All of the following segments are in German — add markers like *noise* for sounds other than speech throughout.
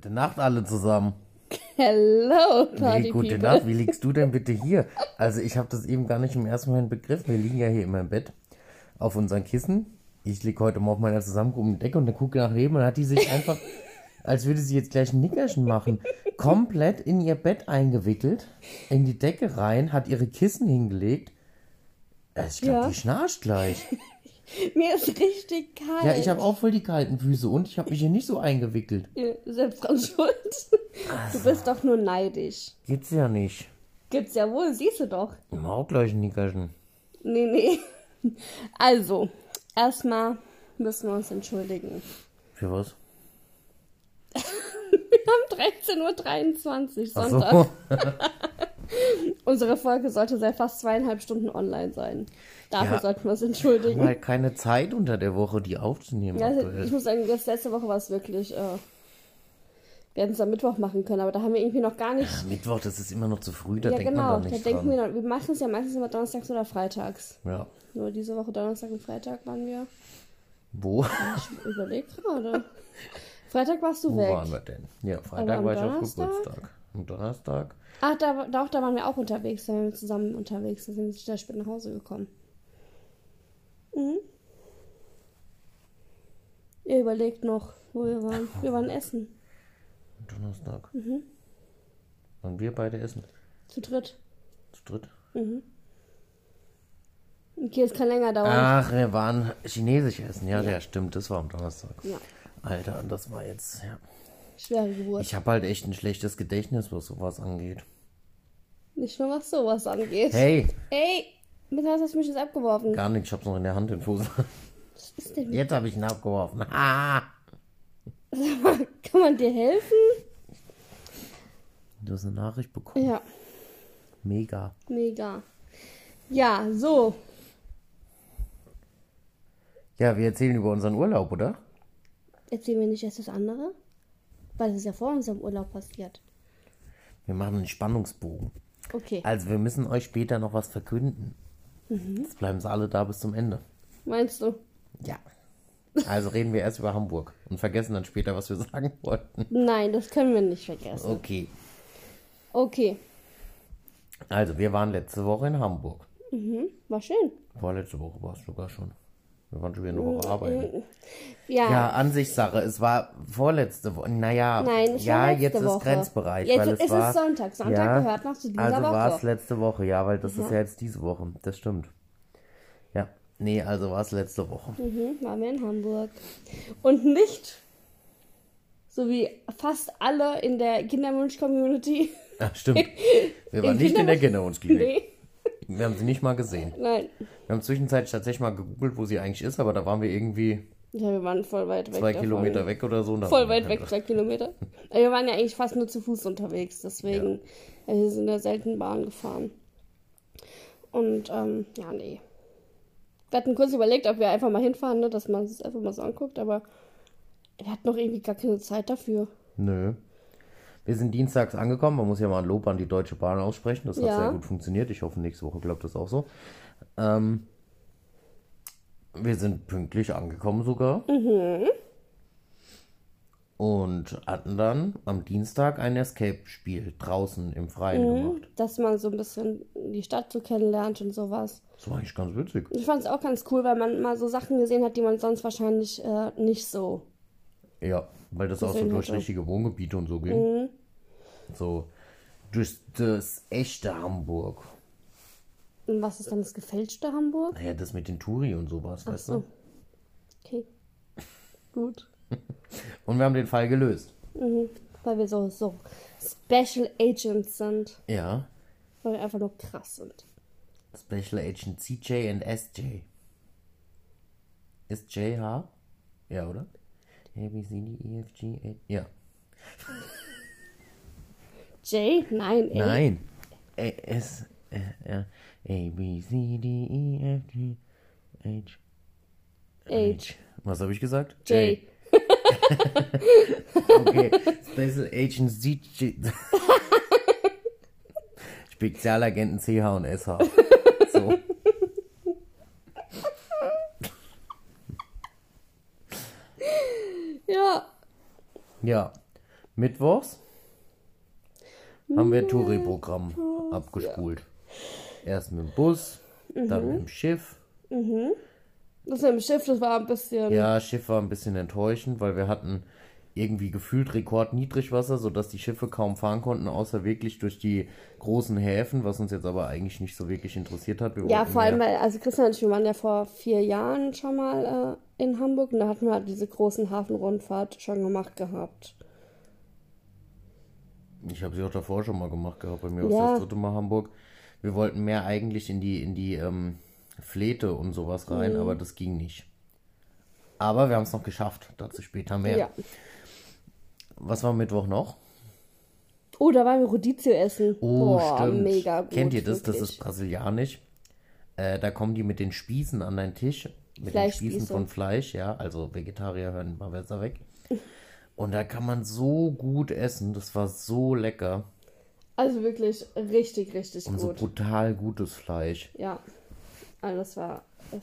Gute Nacht alle zusammen. Hello, Party Nee, gute People. Nacht. Wie liegst du denn bitte hier? Also ich habe das eben gar nicht im ersten Moment begriffen. Wir liegen ja hier immer im Bett auf unseren Kissen. Ich lieg heute mal auf meiner zusammengehobenen Decke und dann gucke nach neben und hat die sich einfach, *laughs* als würde sie jetzt gleich ein Nickerchen machen, komplett in ihr Bett eingewickelt, in die Decke rein, hat ihre Kissen hingelegt. Also ich glaube, Ja. die schnarcht gleich. *laughs* *laughs* Mir ist richtig kalt. Ja, ich habe auch voll die kalten Füße und ich habe mich hier nicht so eingewickelt. Ihr Selbst dran *laughs* schuld. Du bist doch nur neidisch. Geht's ja nicht. Gibt's ja wohl, siehst du doch. Mach auch gleich ein Nickerchen. Nee, nee. Also, erstmal müssen wir uns entschuldigen. Für was? *laughs* Wir haben 13.23 Uhr Sonntag. so. Unsere Folge sollte seit fast zweieinhalb Stunden online sein. Dafür Ja. sollten wir uns Wir haben entschuldigen. halt keine Zeit unter der Woche, die aufzunehmen. Ja, aktuell. ich muss sagen, das letzte Woche war es wirklich. Äh, wir hätten es am Mittwoch machen können, aber da haben wir irgendwie noch gar nicht. Mittwoch, das ist immer noch zu früh, da Ja, denkt genau. man Da da nicht denken dran. wir, noch, wir machen es ja meistens immer donnerstags oder freitags. Ja. Nur diese Woche Donnerstag und Freitag waren wir. Wo? Ich überleg gerade. *laughs* Freitag warst du Wo weg. waren wir denn? Ja, Freitag war ich auf Donnerstag? Geburtstag. Am Donnerstag? Ach, da, da, auch, da waren wir auch unterwegs. Da waren wir zusammen unterwegs. Da sind wir sehr spät nach Hause gekommen. Mhm. Ihr überlegt noch, wo wir waren. Wir waren essen. Donnerstag. Mhm. Und wir beide essen. Zu dritt. Zu dritt. Okay, es kann länger dauern. Ach, wir waren chinesisch essen. Ja, ja, stimmt, das war am Donnerstag. Ja. Alter, das war jetzt, ja. Schwere Geburt. Ich habe halt echt ein schlechtes Gedächtnis, was sowas angeht. Nicht nur was sowas angeht. Hey, Ey, mit was hast du mich jetzt abgeworfen? gar nichts, ich hab's noch in der Hand, den Fuß. Was ist denn? Jetzt habe ich ihn abgeworfen. Ah! Kann man dir helfen? Du hast eine Nachricht bekommen. Ja, Mega. mega. Ja, so. Ja, wir erzählen über unseren Urlaub, oder? Erzählen wir nicht erst das andere? Weil das ist ja vor unserem Urlaub passiert. Wir machen einen Spannungsbogen. Okay. Also wir müssen euch später noch was verkünden. Jetzt bleiben sie alle da bis zum Ende. Meinst du? Ja. Also reden wir erst über Hamburg und vergessen dann später, was wir sagen wollten. Nein, das können wir nicht vergessen. Okay. Okay. Also wir waren letzte Woche in Hamburg. War schön. Vorletzte Woche war es sogar schon. Wir waren schon wieder eine Woche arbeiten. *laughs* Ja. Ja, Ansichtssache. Es war vorletzte Woche. Naja, Nein, ja, jetzt ist Woche. Grenzbereich. Jetzt weil es ist war, Sonntag. Sonntag gehört noch zu dieser also war es Woche. letzte Woche, ja, weil das ist ja jetzt diese Woche. Das stimmt. Ja, nee, also war es letzte Woche. Mhm, waren wir in Hamburg. Und nicht, so wie fast alle in der Kinderwunsch-Community. Ja, stimmt. *laughs* Wir waren In nicht in der Kinderwunsch- Kinderwunschklinik. Nee, Wir haben sie nicht mal gesehen. nein. Wir haben zwischenzeitlich tatsächlich mal gegoogelt, wo sie eigentlich ist, aber da waren wir irgendwie Ja, wir waren voll weit weg. zwei davon. Kilometer weg oder so. Voll weit weg, zwei Kilometer. *laughs* Wir waren ja eigentlich fast nur zu Fuß unterwegs, deswegen ja. wir sind ja selten Bahn gefahren. Und ähm, ja, nee. Wir hatten kurz überlegt, ob wir einfach mal hinfahren, ne, dass man es einfach mal so anguckt, aber wir hatten noch irgendwie gar keine Zeit dafür. Nö. Wir sind dienstags angekommen. Man muss ja mal ein Lob an die Deutsche Bahn aussprechen. Das hat Ja. sehr gut funktioniert. Ich hoffe, nächste Woche klappt das auch so. Ähm, wir sind pünktlich angekommen sogar. Mhm. Und hatten dann am Dienstag ein Escape-Spiel draußen im Freien Mhm. gemacht. Dass man so ein bisschen die Stadt so kennenlernt und sowas. Das war eigentlich ganz witzig. Ich fand es auch ganz cool, weil man mal so Sachen gesehen hat, die man sonst wahrscheinlich äh, nicht so. Ja, weil das auch so durch richtige Wohngebiete und so ging. So durch das echte Hamburg. Und was ist dann das gefälschte Hamburg? Naja, das mit den Touri und sowas, weißt du? Okay. Gut. *laughs* Und wir haben den Fall gelöst. Weil wir so, so Special Agents sind. Ja. Weil wir einfach nur krass sind. Special Agent CJ und SJ. Ist J H? Ja, oder? A, B, C, D, E, F, G, A. Ja. J? Nein, A. Nein. A, S, äh, R, A, B, C, D, E, F, G, H, H. Was habe ich gesagt? J. *laughs* Okay. Special Agent CJ. *laughs* Spezialagenten CH und SH. So. Ja. Ja. Mittwochs haben wir Touri-Programm abgespult. Erst mit dem Bus, dann mit dem Schiff. Das mit dem Schiff, das war ein bisschen. Ja, Schiff war ein bisschen enttäuschend, weil wir hatten irgendwie gefühlt Rekordniedrigwasser, sodass die Schiffe kaum fahren konnten, außer wirklich durch die großen Häfen, was uns jetzt aber eigentlich nicht so wirklich interessiert hat. Wir Ja, vor allem, weil, also Christian und ich, wir waren ja vor vier Jahren schon mal äh, in Hamburg und da hatten wir halt diese großen Hafenrundfahrt schon gemacht gehabt. Ich habe sie auch davor schon mal gemacht gehabt, bei mir war Ja. das dritte Mal Hamburg. Wir wollten mehr eigentlich in die, in die ähm, Flete und sowas rein, Mhm. aber das ging nicht. Aber wir haben es noch geschafft, dazu später mehr. Ja. Was war Mittwoch noch? Oh, da waren wir Rodizio essen. Oh, Boah, stimmt. mega gut. Kennt ihr das? Das wirklich. ist brasilianisch. Äh, da kommen die mit den Spießen an deinen Tisch. Mit den. Spießen von Fleisch, ja. Also Vegetarier hören mal besser weg. *laughs* Und da kann man so gut essen. Das war so lecker. Also wirklich richtig, richtig Und so gut. brutal gutes Fleisch. Ja, also das war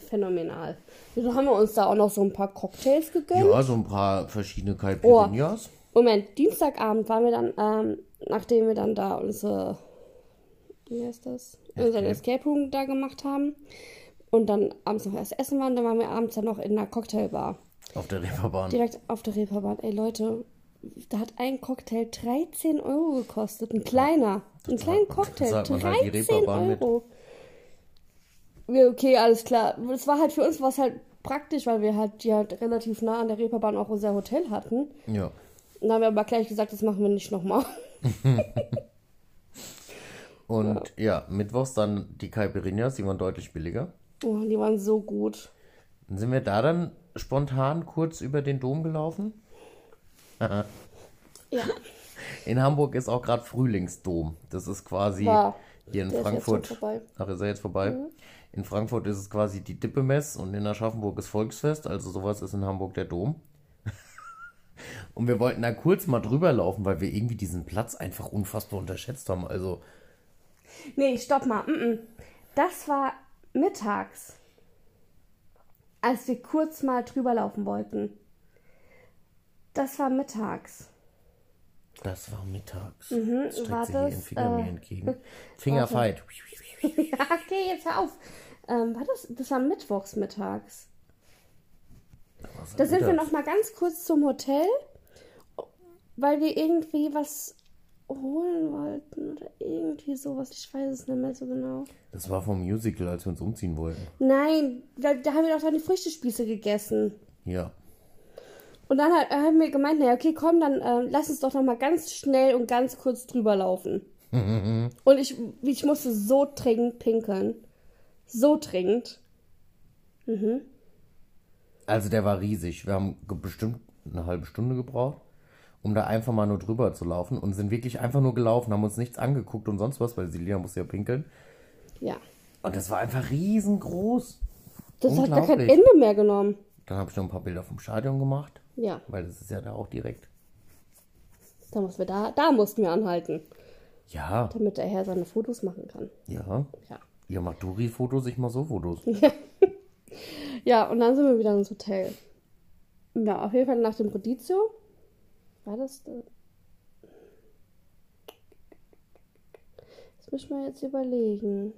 phänomenal. Dann haben wir uns da auch noch so ein paar Cocktails gegönnt. Ja, so ein paar verschiedene Caipirinhas. Moment, Dienstagabend waren wir dann, ähm, nachdem wir dann da unsere, wie heißt das, unseren Escape. Escape Room da gemacht haben und dann abends noch erst essen waren, dann waren wir abends dann noch in einer Cocktailbar. Auf der Reeperbahn. Direkt auf der Reeperbahn. Ey Leute, da hat ein Cocktail 13 Euro gekostet. Ein kleiner. Ein kleiner Cocktail. zahlt man halt die 13 Reeperbahn mit. Euro. Ja, okay, alles klar. Es war halt für uns was halt praktisch, weil wir halt die halt relativ nah an der Reeperbahn auch unser Hotel hatten. Ja. Dann haben wir aber gleich gesagt, das machen wir nicht nochmal. *laughs* Und ja. mittwochs dann die Caipirinhas, die waren deutlich billiger. Oh, die waren so gut. Dann sind wir da dann spontan kurz über den Dom gelaufen. *laughs* Ja, In Hamburg ist auch gerade Frühlingsdom. Das ist quasi War. hier in Der ist Frankfurt. vorbei. Ach, ist er jetzt vorbei? In Frankfurt ist es quasi die Dippemess und in Aschaffenburg ist Volksfest. Also sowas ist in Hamburg der Dom. Und wir wollten da kurz mal drüber laufen, weil wir irgendwie diesen Platz einfach unfassbar unterschätzt haben. Also, Nee, stopp mal. Mm -mm. Das war mittags, als wir kurz mal drüber laufen wollten. Das war mittags. das war mittags. Mhm, Jetzt streckt war sie hier das, ihren Finger mir äh, entgegen. *laughs* Fingerfight. *laughs* ja, okay, jetzt hör auf. Ähm, war das, das war mittwochs mittags. Da sind wir noch mal ganz kurz zum Hotel, weil wir irgendwie was holen wollten oder irgendwie sowas. Ich weiß es nicht mehr so genau. Das war vom Musical, als wir uns umziehen wollten. Nein, da, da haben wir doch dann die Früchtespieße gegessen. Ja. Und dann hat, haben wir gemeint, naja, okay, komm, dann äh, lass uns doch noch mal ganz schnell und ganz kurz drüber laufen. *laughs* und ich, ich musste so dringend pinkeln. So dringend. Also der war riesig. Wir haben bestimmt eine halbe Stunde gebraucht, um da einfach mal nur drüber zu laufen und sind wirklich einfach nur gelaufen, haben uns nichts angeguckt und sonst was, weil Silja musste ja pinkeln. Ja. Und das war einfach riesengroß. Das hat gar kein. Ende mehr genommen. Dann habe ich noch ein paar Bilder vom Stadion gemacht, Ja, weil das ist ja da auch direkt. da, mussten wir da, da mussten wir anhalten, Ja, damit der Herr seine Fotos machen kann. ja. Ja. Ihr macht Duri-Fotos, ich mach so Fotos. *laughs* Ja, und dann sind wir wieder ins Hotel. Ja, auf jeden Fall nach dem Rodizio. War das. da- Das müssen wir jetzt überlegen.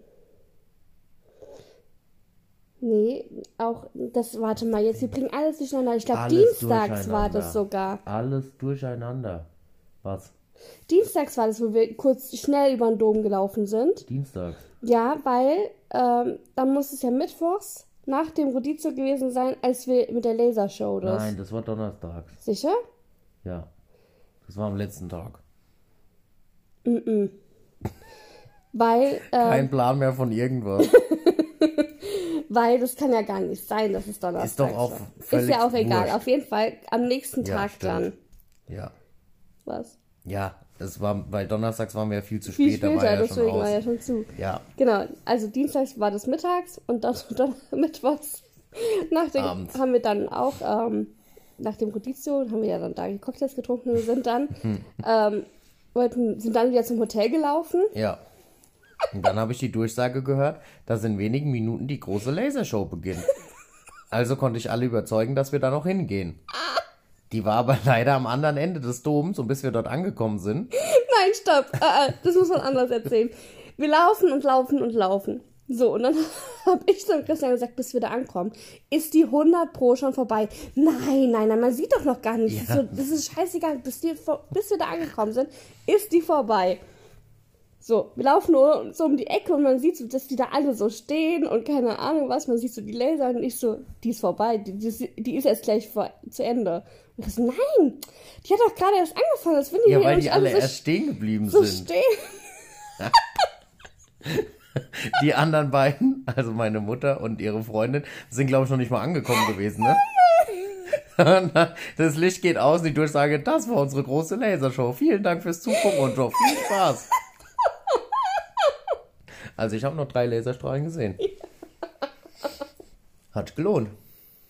Nee, auch das, warte mal, jetzt, wir bringen alles durcheinander. Ich glaube, dienstags war das sogar. Alles durcheinander. Was? Dienstags war das, wo wir kurz schnell über den Dom gelaufen sind. Dienstag. Ja, weil ähm, dann muss es ja mittwochs nach dem Rodizio gewesen sein, als wir mit der Lasershow das. Nein, das war donnerstags. Sicher? Ja. Das war am letzten Tag. Weil, äh, Kein Plan mehr von irgendwas. *laughs* weil das kann ja gar nicht sein, dass es Donnerstag Ist doch auch. Ist ja auch egal. wurscht. Auf jeden Fall am nächsten Ja, Tag stimmt. dann. Ja. Was? Ja, es war, weil donnerstags waren wir ja viel zu Viel spät, da später, war ja schon deswegen war ja schon zu. Ja, Genau, also dienstags war das mittags und dann, *laughs* dann mittwochs nach dem, Abends. haben wir dann auch ähm, nach dem Rodizio haben wir ja dann da die Cocktails getrunken und *laughs* sind dann Hm. ähm, wollten, sind dann wieder zum Hotel gelaufen. ja. Und dann habe ich die Durchsage gehört, dass in wenigen Minuten die große Lasershow beginnt. Also konnte ich alle überzeugen, dass wir da noch hingehen. Die war aber *laughs* leider am anderen Ende des Doms und bis wir dort angekommen sind. Nein, stopp. Äh, äh, das muss man anders erzählen. Wir laufen und laufen und laufen. So, und dann *laughs* habe ich zu Christian gesagt, bis wir da ankommen, ist die 100 Pro schon vorbei. Nein, nein, nein, man sieht doch noch gar nicht. Ja. So, das ist scheißegal, bis, die, bis wir da angekommen sind, ist die vorbei. So, wir laufen nur so um die Ecke und man sieht so, dass die da alle so stehen und keine Ahnung was. Man sieht so die Laser und ich so, die ist vorbei, die, die, ist- die ist jetzt gleich vor, zu Ende. Und ich so, nein, die hat doch gerade erst angefangen, als wenn die Ja, hier weil die alle so, erst stehen geblieben so sind. stehen. *laughs* *laughs* *laughs* Die anderen beiden, also meine Mutter und ihre Freundin, sind, glaube ich, noch nicht mal angekommen gewesen, ne? *laughs* Das Licht geht aus und die Durchsage, das war unsere große Lasershow. Vielen Dank fürs Zugucken und noch viel Spaß. Also ich habe noch drei Laserstrahlen gesehen. Hat gelohnt.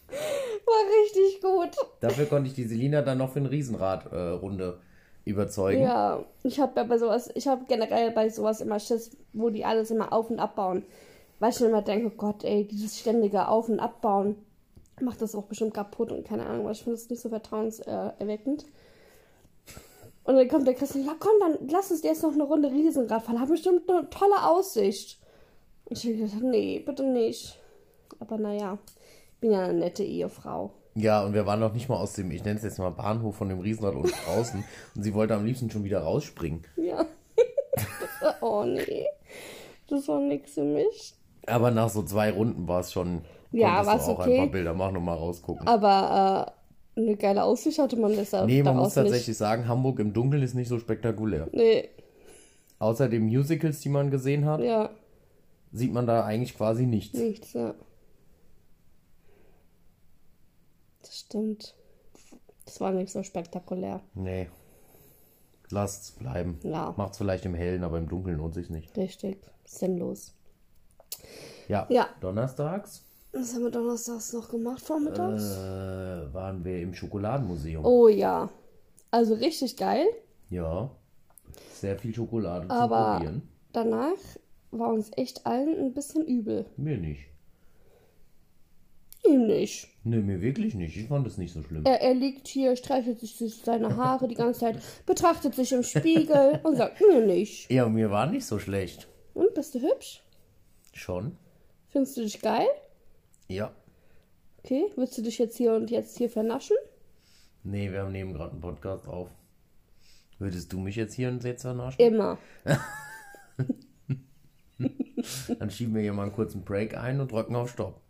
War richtig gut. Dafür konnte ich die Selina dann noch für eine Riesenradrunde äh, Runde überzeugen. Ja, ich habe bei sowas, ich habe generell bei sowas immer Schiss, wo die alles immer auf und abbauen. Weil ich mir immer denke, Gott, ey, dieses ständige Auf- und Abbauen macht das auch bestimmt kaputt und keine Ahnung, weil ich finde das nicht so vertrauenserweckend. Und dann kommt der Christian, ja komm, dann lass uns jetzt noch eine Runde Riesenrad fahren. Hat bestimmt eine tolle Aussicht. Und ich habe gesagt, nee, bitte nicht. Aber naja, ich bin ja eine nette Ehefrau. Ja, und wir waren noch nicht mal aus dem, ich nenne es jetzt mal Bahnhof von dem Riesenrad unten *laughs* draußen. Und sie wollte am liebsten schon wieder rausspringen. Ja. *laughs* oh nee. Das war nix für mich. Aber nach so zwei Runden war es schon. Ja, war's auch okay. ein paar Bilder machen und mal rausgucken. Aber äh, eine geile Aussicht hatte man deshalb nee, man muss tatsächlich sagen, Hamburg im Dunkeln ist nicht so spektakulär. nicht. Nee, Außer den Musicals, die man gesehen hat, ja, sieht man da eigentlich quasi nichts. nichts, ja. Das stimmt. Das war nicht so spektakulär. Nee. Lasst's bleiben. Ja. Macht's vielleicht im Hellen, aber im Dunkeln lohnt sich nicht. Richtig. Sinnlos. Ja. Ja. Donnerstags Was haben wir donnerstags noch gemacht vormittags? äh, waren wir im Schokoladenmuseum. Oh ja. Also richtig geil. Ja. Sehr viel Schokolade Aber Probieren. danach war uns echt allen ein bisschen übel. Mir nicht. Ihm nicht. Nee, mir wirklich nicht. Ich fand es nicht so schlimm. Er, er liegt hier, streichelt sich seine Haare die ganze Zeit, betrachtet sich im Spiegel und sagt, mir nicht. Ja, mir war nicht so schlecht. Und, bist du hübsch? Schon? Findest du dich geil? Ja. Okay, willst du dich jetzt hier und jetzt hier vernaschen? Nee, wir haben neben gerade einen Podcast auf. Würdest du mich jetzt hier und jetzt vernaschen? Immer. *laughs* Dann schieben wir hier mal einen kurzen Break ein und drücken auf Stopp.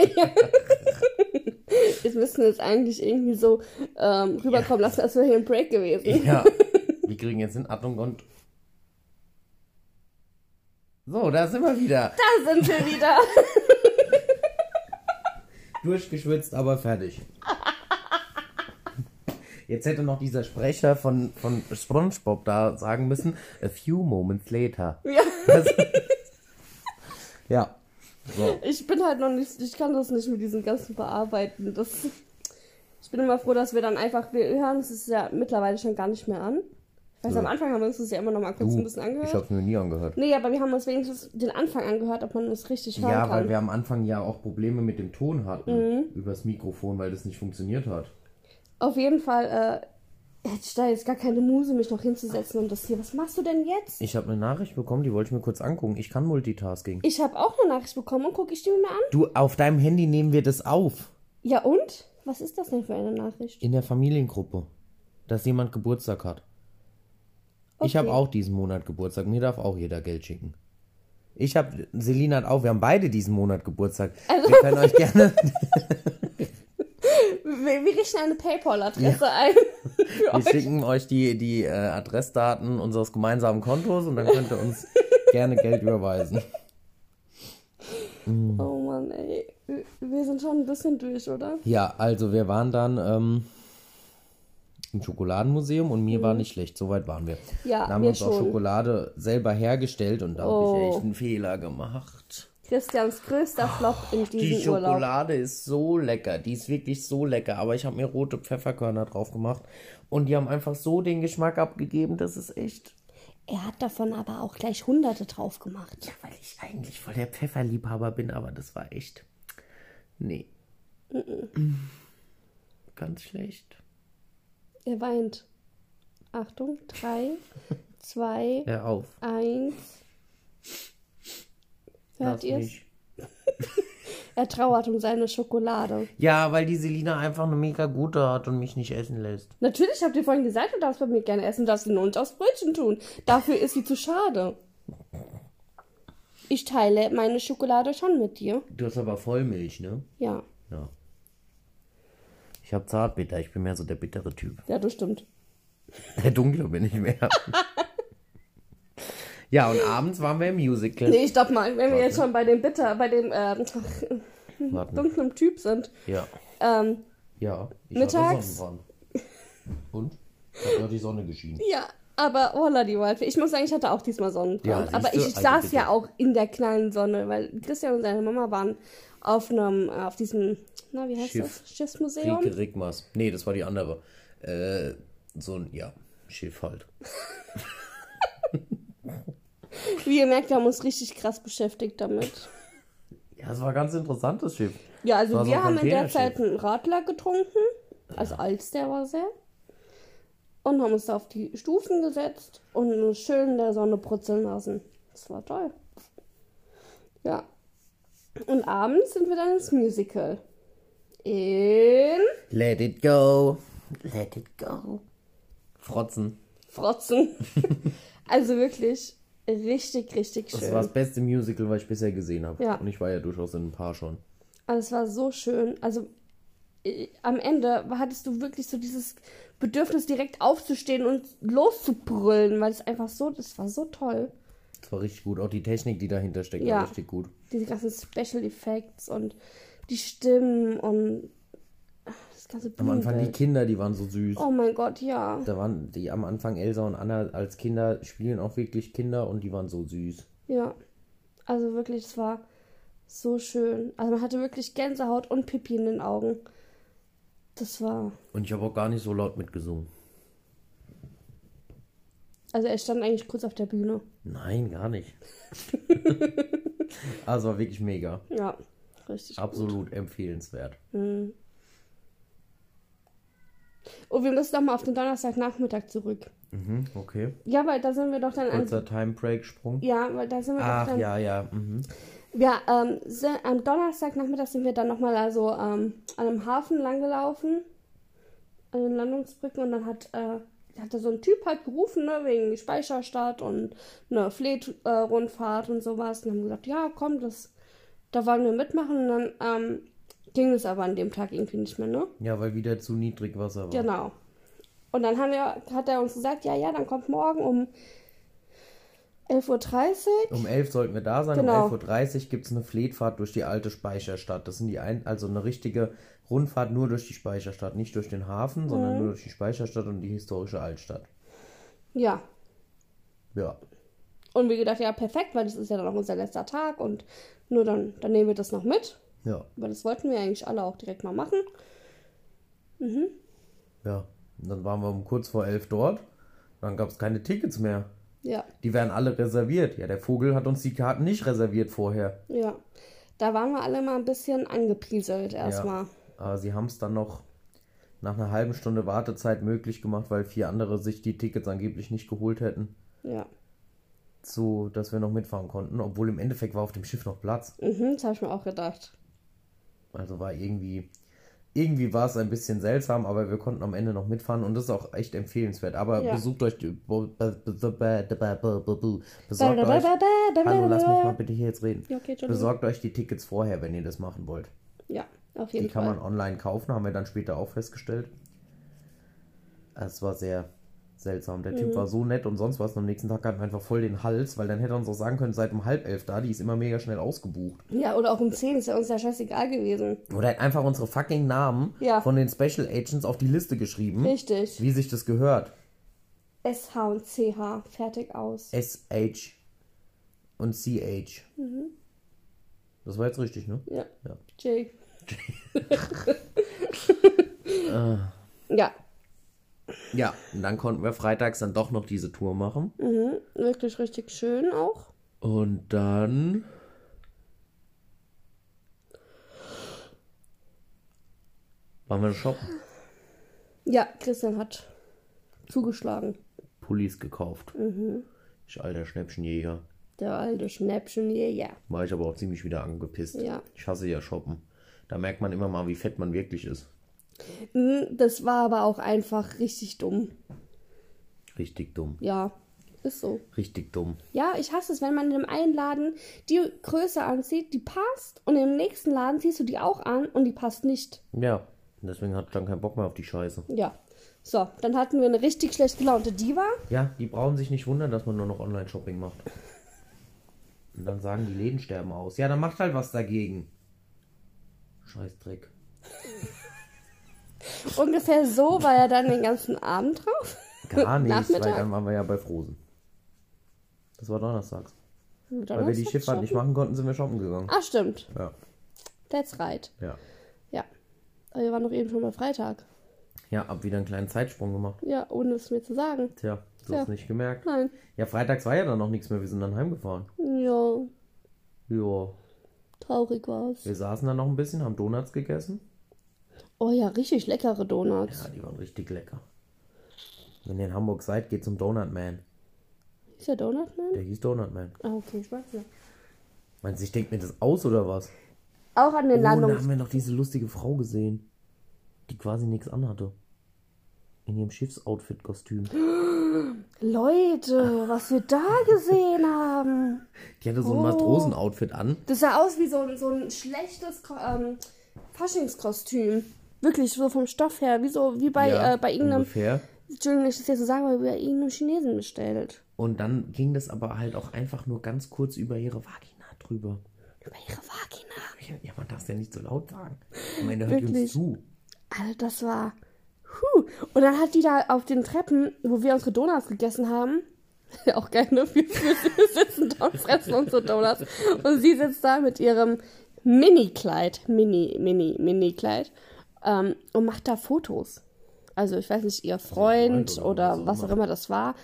*laughs* Wir müssen jetzt eigentlich irgendwie so ähm, rüberkommen lassen, als wäre hier ein Break gewesen. Ja. *laughs* Wir kriegen jetzt in Achtung und. So, da sind wir wieder. Da sind wir wieder. *laughs* Durchgeschwitzt, aber fertig. Jetzt hätte noch dieser Sprecher von, von SpongeBob da sagen müssen, a few moments later. Ja. Das, ja. So. Ich bin halt noch nicht, ich kann das nicht mit diesem ganzen Bearbeiten. Das, ich bin immer froh, dass wir dann einfach, wir hören es ist ja mittlerweile schon gar nicht mehr an. Ich weiß, Ja. am Anfang haben wir uns das ja immer noch mal kurz ein Du, bisschen ich angehört. hab's mir nie angehört. Nee, aber wir haben uns wenigstens den Anfang angehört, ob man es richtig hören Ja, kann. weil wir am Anfang ja auch Probleme mit dem Ton hatten. Übers Mikrofon, weil das nicht funktioniert hat. Auf jeden Fall äh, hätte ich da jetzt gar keine Muse, mich noch hinzusetzen und das hier. Was machst du denn jetzt? Ich habe eine Nachricht bekommen, die wollte ich mir kurz angucken. Ich kann Multitasking. Ich habe auch eine Nachricht bekommen und gucke ich die mir an. Du, auf deinem Handy nehmen wir das auf. Ja und? Was ist das denn für eine Nachricht? In der Familiengruppe. Dass jemand Geburtstag hat. Ich habe Okay. auch diesen Monat Geburtstag. Mir darf auch jeder Geld schicken. Ich habe, Selina hat auch, wir haben beide diesen Monat Geburtstag. wir können euch gerne, *laughs* Wir, wir richten eine PayPal-Adresse ein. Wir euch. schicken euch die, die äh, Adressdaten unseres gemeinsamen Kontos und dann könnt ihr uns *laughs* gerne Geld überweisen. *laughs* Oh Mann, ey. Wir- sind schon ein bisschen durch, oder? Ja, also wir waren dann ähm, im Schokoladenmuseum und mir war nicht schlecht. Soweit waren wir. Mhm. Ja, da haben wir uns auch schon. Schokolade selber hergestellt und da habe Oh. ich echt einen Fehler gemacht. Christians größter Flop in Die diesem Urlaub. Schokolade ist so lecker. Die ist wirklich so lecker. Aber ich habe mir rote Pfefferkörner drauf gemacht. Und die haben einfach so den Geschmack abgegeben. Das ist echt. Er hat davon aber auch gleich hunderte drauf gemacht. Ja, weil ich eigentlich voll der Pfefferliebhaber bin. Aber das war echt. Nee. Ganz schlecht. Er weint. Achtung, drei, *laughs* zwei, Hör auf. eins. Hört ihr es? *laughs* Er trauert um seine Schokolade. Ja, weil die Selina einfach eine mega gute hat und mich nicht essen lässt. Natürlich habt ihr vorhin gesagt, du darfst bei mir gerne essen, darfst nur nicht aufs Brötchen tun. Dafür ist sie zu schade. Ich teile meine Schokolade schon mit dir. Du hast aber Vollmilch, ne? Ja, Ja. Ich hab Zartbitter, ich bin mehr so der bittere Typ. ja, das stimmt. *laughs* Der dunkle bin ich mehr. *laughs* ja, und abends waren wir im Musical. Nee, stopp mal, wenn wir jetzt schon bei dem Bitter, bei dem *laughs* Warten. dunklen Typ sind. Ja. Ähm, Ja. Ich Mittags? Und? Hat ja die Sonne geschienen. ja, aber Holla die Waldfee. Ich muss sagen, ich hatte auch diesmal Sonnenbrand. Ja, aber ich Also saß bitte. ja auch in der knallen Sonne, weil Christian und seine Mama waren auf einem, äh, auf diesem, na, wie heißt Schiff. das? Schiffsmuseum. Rieke Rigmas. Nee, das war die andere. Äh, so ein, ja, Schiff halt. *laughs* Wie ihr merkt, wir haben uns richtig krass beschäftigt damit. Ja, es war ein ganz interessantes Schiff. Ja, also so wir ein haben in der. Zeit einen Radler getrunken, also Alster war sehr. Und haben uns da auf die Stufen gesetzt und uns schön in der Sonne brutzeln lassen. Das war toll. Ja. Und abends sind wir dann ins Musical. In Let it go. Let it go. Frotzen. Frotzen. *laughs* also wirklich richtig, richtig Das schön. war das beste Musical, was ich bisher gesehen habe. Ja. Und ich war ja durchaus in ein paar schon. Also es war so schön. Also am Ende hattest du wirklich so dieses Bedürfnis, direkt aufzustehen und loszubrüllen, weil es einfach so, das war so toll. Das war richtig gut. Auch die Technik, die dahinter steckt, Ja. war richtig gut. Diese ganzen Special Effects und die Stimmen und das ganze Am Anfang die. Kinder, die waren so süß. Oh mein Gott, ja. Da waren die am Anfang Elsa und Anna als Kinder spielen auch wirklich Kinder und die waren so süß. Ja. Also wirklich, es war so schön. Also man hatte wirklich Gänsehaut und Pipi in den Augen. Das war. Und ich habe auch gar nicht so laut mitgesungen. Also er stand eigentlich kurz auf der Bühne. Nein, gar nicht. *laughs* also war wirklich mega. Ja, richtig. Absolut empfehlenswert. Oh, wir müssen noch mal auf den Donnerstagnachmittag zurück. Mhm, okay. Ja, weil da sind wir doch dann an. Kurzer Time Break Sprung. Ja, weil da sind wir doch Ach dann. ja, ja. Mhm. Ja, ähm, sind, am Donnerstagnachmittag sind wir dann nochmal also ähm, an einem Hafen langgelaufen, an den Landungsbrücken und dann hat, äh, hat da so ein Typ halt gerufen, ne, wegen Speicherstadt und eine Fleet-Rundfahrt und sowas. Und haben gesagt, ja, komm, das, da wollen wir mitmachen. Und dann ähm, ging es aber an dem Tag irgendwie nicht mehr, ne? Ja, weil wieder zu niedrig Wasser war. Genau. Und dann haben wir, hat er uns gesagt, ja, ja, dann kommt morgen um 11.30 Uhr. Um 11 sollten wir da sein, Genau. um 11.30 Uhr gibt es eine Fleetfahrt durch die alte Speicherstadt. Das sind die ein, also eine richtige Rundfahrt nur durch die Speicherstadt, nicht durch den Hafen, sondern Mhm. nur durch die Speicherstadt und die historische Altstadt. Ja. Ja. Und wir gedacht, ja, perfekt, weil das ist ja dann auch unser letzter Tag und nur dann, dann nehmen wir das noch mit. Ja. Weil das wollten wir eigentlich alle auch direkt mal machen. Ja. Und dann waren wir um kurz vor 11 dort. Dann gab es keine Tickets mehr. Ja, Die werden alle reserviert. Ja, der Vogel hat uns die Karten nicht reserviert vorher. ja. Da waren wir alle mal ein bisschen angepieselt erstmal. Aber sie haben es dann noch nach einer halben Stunde Wartezeit möglich gemacht, weil vier andere sich die Tickets angeblich nicht geholt hätten, Ja. so dass wir noch mitfahren konnten. Obwohl im Endeffekt war auf dem Schiff noch Platz. Mhm, das habe ich mir auch gedacht. Also war irgendwie, irgendwie war es ein bisschen seltsam, aber wir konnten am Ende noch mitfahren und das ist auch echt empfehlenswert. Aber ja. besucht euch, besorgt euch, hallo, lass mich mal bitte hier jetzt reden. Besorgt euch die Tickets vorher, wenn ihr das machen wollt. Ja, auf jeden Fall. Die kann man online kaufen, haben wir dann später auch festgestellt. Es war sehr seltsam. Der Mhm. Typ war so nett und sonst was. Und am nächsten Tag hatten wir einfach voll den Hals, weil dann hätte er uns auch sagen können, seit um halb elf da, die ist immer mega schnell ausgebucht. Ja, oder auch um 10 ist ja uns ja scheißegal gewesen. Oder er hat einfach unsere fucking Namen Ja. von den Special Agents auf die Liste geschrieben, Richtig. wie sich das gehört. SH und CH, fertig aus. S-H und C-H. Das war jetzt richtig, ne? Ja. Ja. J. *laughs* *laughs* ja, Ja, und dann konnten wir freitags dann doch noch diese Tour machen. mhm. wirklich richtig schön auch. Und dann. Waren wir shoppen. Ja, Christian hat zugeschlagen. Pullis gekauft. Mhm. Ich alter Schnäppchenjäger. Der alte Schnäppchenjäger. War ich aber auch ziemlich wieder angepisst. Ja. Ich hasse ja shoppen. Da merkt man immer mal, wie fett man wirklich ist. Das war aber auch einfach richtig dumm. Richtig dumm. Ja, ist so. Richtig dumm. Ja, ich hasse es, wenn man in einem einen Laden die Größe anzieht, die passt, und im nächsten Laden ziehst du die auch an und die passt nicht. Ja. Deswegen hat John keinen Bock mehr auf die Scheiße. Ja. So, dann hatten wir eine richtig schlecht gelaunte Diva. Ja, die brauchen sich nicht wundern, dass man nur noch Online-Shopping macht. Und dann sagen, die Läden sterben aus. Ja, dann macht halt was dagegen. Scheißdreck. Ungefähr so war er dann den ganzen Abend drauf. Gar *laughs* nicht, weil dann waren wir ja bei Frosen. Das war donnerstags. Weil wir die Donnerstag Schifffahrt shoppen? nicht machen konnten, sind wir shoppen gegangen. Ah, stimmt. Ja. That's right. Ja. Ja. Aber wir waren doch eben schon bei Freitag. Ja, hab wieder einen kleinen Zeitsprung gemacht. Ja, ohne es mir zu sagen. Tja, du Tja. hast nicht gemerkt. Nein. Ja, freitags war ja dann noch nichts mehr, wir sind dann heimgefahren. Ja, Ja, traurig war's. wir saßen dann noch ein bisschen, haben Donuts gegessen. Oh ja, richtig leckere Donuts. Ja, die waren richtig lecker. Wenn ihr in Hamburg seid, geht zum Donut Man. Ist der Donut Man? Der hieß Donut Man. Ah, okay, ich weiß nicht. Meinst du, ich denke mir das aus oder was? Auch an den Oh, da Landungs... haben wir noch diese lustige Frau gesehen, die quasi nichts anhatte. In ihrem Schiffsoutfit-Kostüm. *gasps* Leute, was wir da gesehen haben. Die hatte so ein Oh. Matrosenoutfit an. Das sah aus wie so, ein- so ein schlechtes ähm, Faschingskostüm. Wirklich, so vom Stoff her. Wie, so, wie bei, ja, äh, bei irgendeinem... ungefähr. Entschuldigung, dass ich das jetzt so sagen, aber bei irgendeinem Chinesen bestellt. Und dann ging das aber halt auch einfach nur ganz kurz über ihre Vagina drüber. Über ihre Vagina. Ja, man darf es ja nicht so laut sagen. Am Ende hört die uns Wirklich? zu. Alter, das war. Huh. Und dann hat die da auf den Treppen, wo wir unsere Donuts gegessen haben. Ja, *laughs* auch geil, ne? Wir, wir sitzen da und fressen unsere Donuts. Und sie sitzt da mit ihrem Mini-Kleid. Mini, Mini, Mini-Kleid. Ähm, und macht da Fotos. Also, ich weiß nicht, ihr Freund Freund oder oder was auch was auch immer. das war,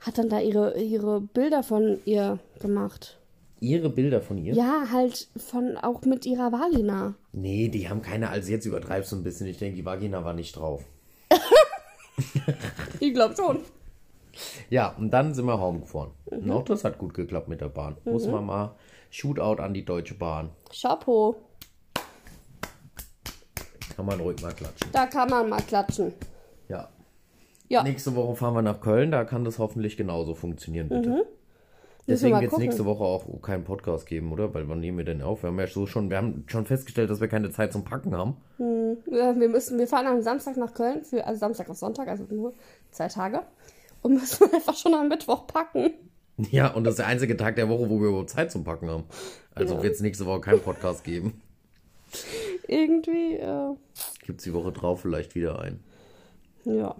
hat dann da ihre, ihre Bilder von ihr gemacht. Ihre Bilder von ihr? Ja, halt von auch mit ihrer Vagina. Nee, die haben keine, also jetzt übertreibst du ein bisschen. Ich denke, die Vagina war nicht drauf. *laughs* Ich glaube schon. Ja, und dann sind wir home gefahren. Mhm. Und auch das hat gut geklappt mit der Bahn. Muss man mal Shootout an die Deutsche Bahn. Chapeau. Kann man ruhig mal klatschen. Da kann man mal klatschen. Ja. Ja. Nächste Woche fahren wir nach Köln, da kann das hoffentlich genauso funktionieren, bitte. Mhm. Deswegen wird es nächste Woche auch keinen Podcast geben, oder? Weil wann nehmen wir denn auf? Wir haben ja so schon, wir haben schon festgestellt, dass wir keine Zeit zum Packen haben. Ja, wir müssen, wir fahren am Samstag nach Köln, für, also Samstag auf Sonntag, also nur zwei Tage. Und müssen *laughs* einfach schon am Mittwoch packen. Ja, und das ist der einzige Tag der Woche, wo wir überhaupt Zeit zum Packen haben. Also Ja. wird es nächste Woche keinen Podcast geben. Irgendwie, äh, Gibt es die Woche drauf vielleicht wieder ein. ja.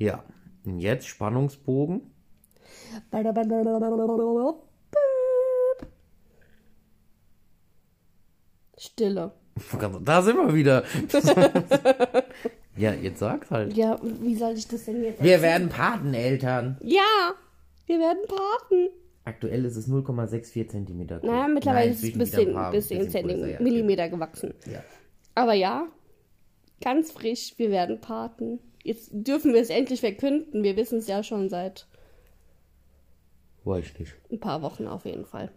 Ja. Und jetzt Spannungsbogen. Stille. *laughs* Da sind wir wieder. *laughs* ja, jetzt sag's halt. Ja, wie soll ich das denn jetzt Wir werden Pateneltern. Ja, wir werden Paten. Aktuell ist es 0,64 Zentimeter. groß. Naja, mittlerweile Nein, ist es ein bisschen, paar- bisschen, bisschen Zentimeter, ja. Millimeter gewachsen. Ja. Aber ja, ganz frisch, wir werden Paten. Jetzt dürfen wir es endlich verkünden. Wir wissen es ja schon seit Weiß nicht. ein paar Wochen auf jeden Fall.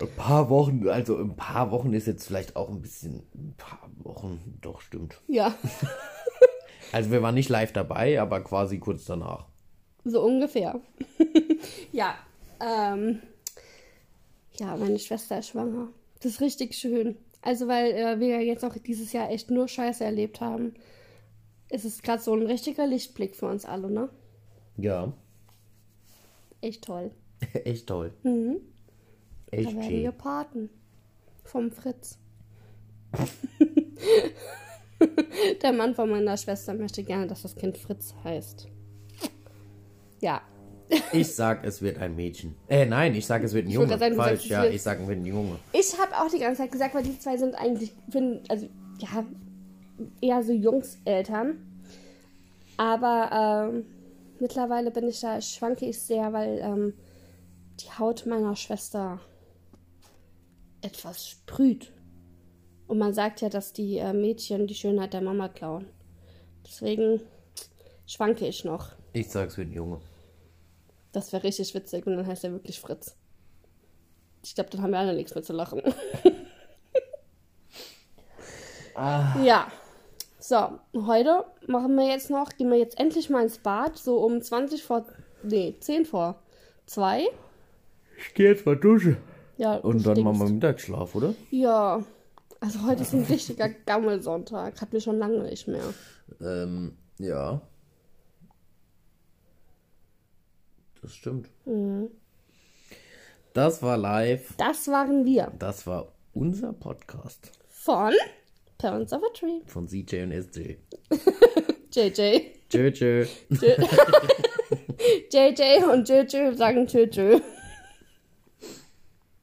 Ein paar Wochen, also ein paar Wochen ist jetzt vielleicht auch ein bisschen, ein paar Wochen, doch stimmt. Ja, *laughs* Also wir waren nicht live dabei, aber quasi kurz danach. so ungefähr. *laughs* ja, ähm, ja, meine Schwester ist schwanger. Das ist richtig schön. Also, weil äh, wir ja jetzt auch dieses Jahr echt nur Scheiße erlebt haben, ist es gerade so ein richtiger Lichtblick für uns alle, ne? Ja, Echt toll. *laughs* echt toll. Mhm. Da Echt werden wir. Paten. Vom Fritz. *laughs* *laughs* Der Mann von meiner Schwester möchte gerne, dass das Kind Fritz heißt. Ja. *laughs* Ich sag, es wird ein Mädchen. Äh, nein, ich sag, es wird ein Ich Junge. sagen, Falsch, sagst, ja, ich sag, es wird ein Junge. Ich habe auch die ganze Zeit gesagt, weil die zwei sind eigentlich, find, also ja, eher so Jungseltern. Aber ähm, mittlerweile bin ich da, schwanke ich sehr, weil ähm, die Haut meiner Schwester etwas sprüht. Und man sagt ja, dass die äh, Mädchen die Schönheit der Mama klauen. Deswegen schwanke ich noch. Ich sag's für den Junge. Das wäre richtig witzig und dann heißt er wirklich Fritz. Ich glaube, dann haben wir alle nichts mehr zu lachen. Ja. So, heute machen wir jetzt noch, gehen wir jetzt endlich mal ins Bad, so um 20 vor, nee, 10 vor 2. Ich geh jetzt mal duschen. Ja, Und du dann stinkst. machen wir Mittagsschlaf, oder? Ja, also heute ist ein richtiger Gammelsonntag. Hatten wir schon lange nicht mehr. Ähm, ja. Das stimmt. Das war live. Das waren wir Das war unser Podcast von Parents of a Tree. von CJ und SJ. *laughs* JJ. Tschö. JJ *laughs* und JJ sagen Tschö.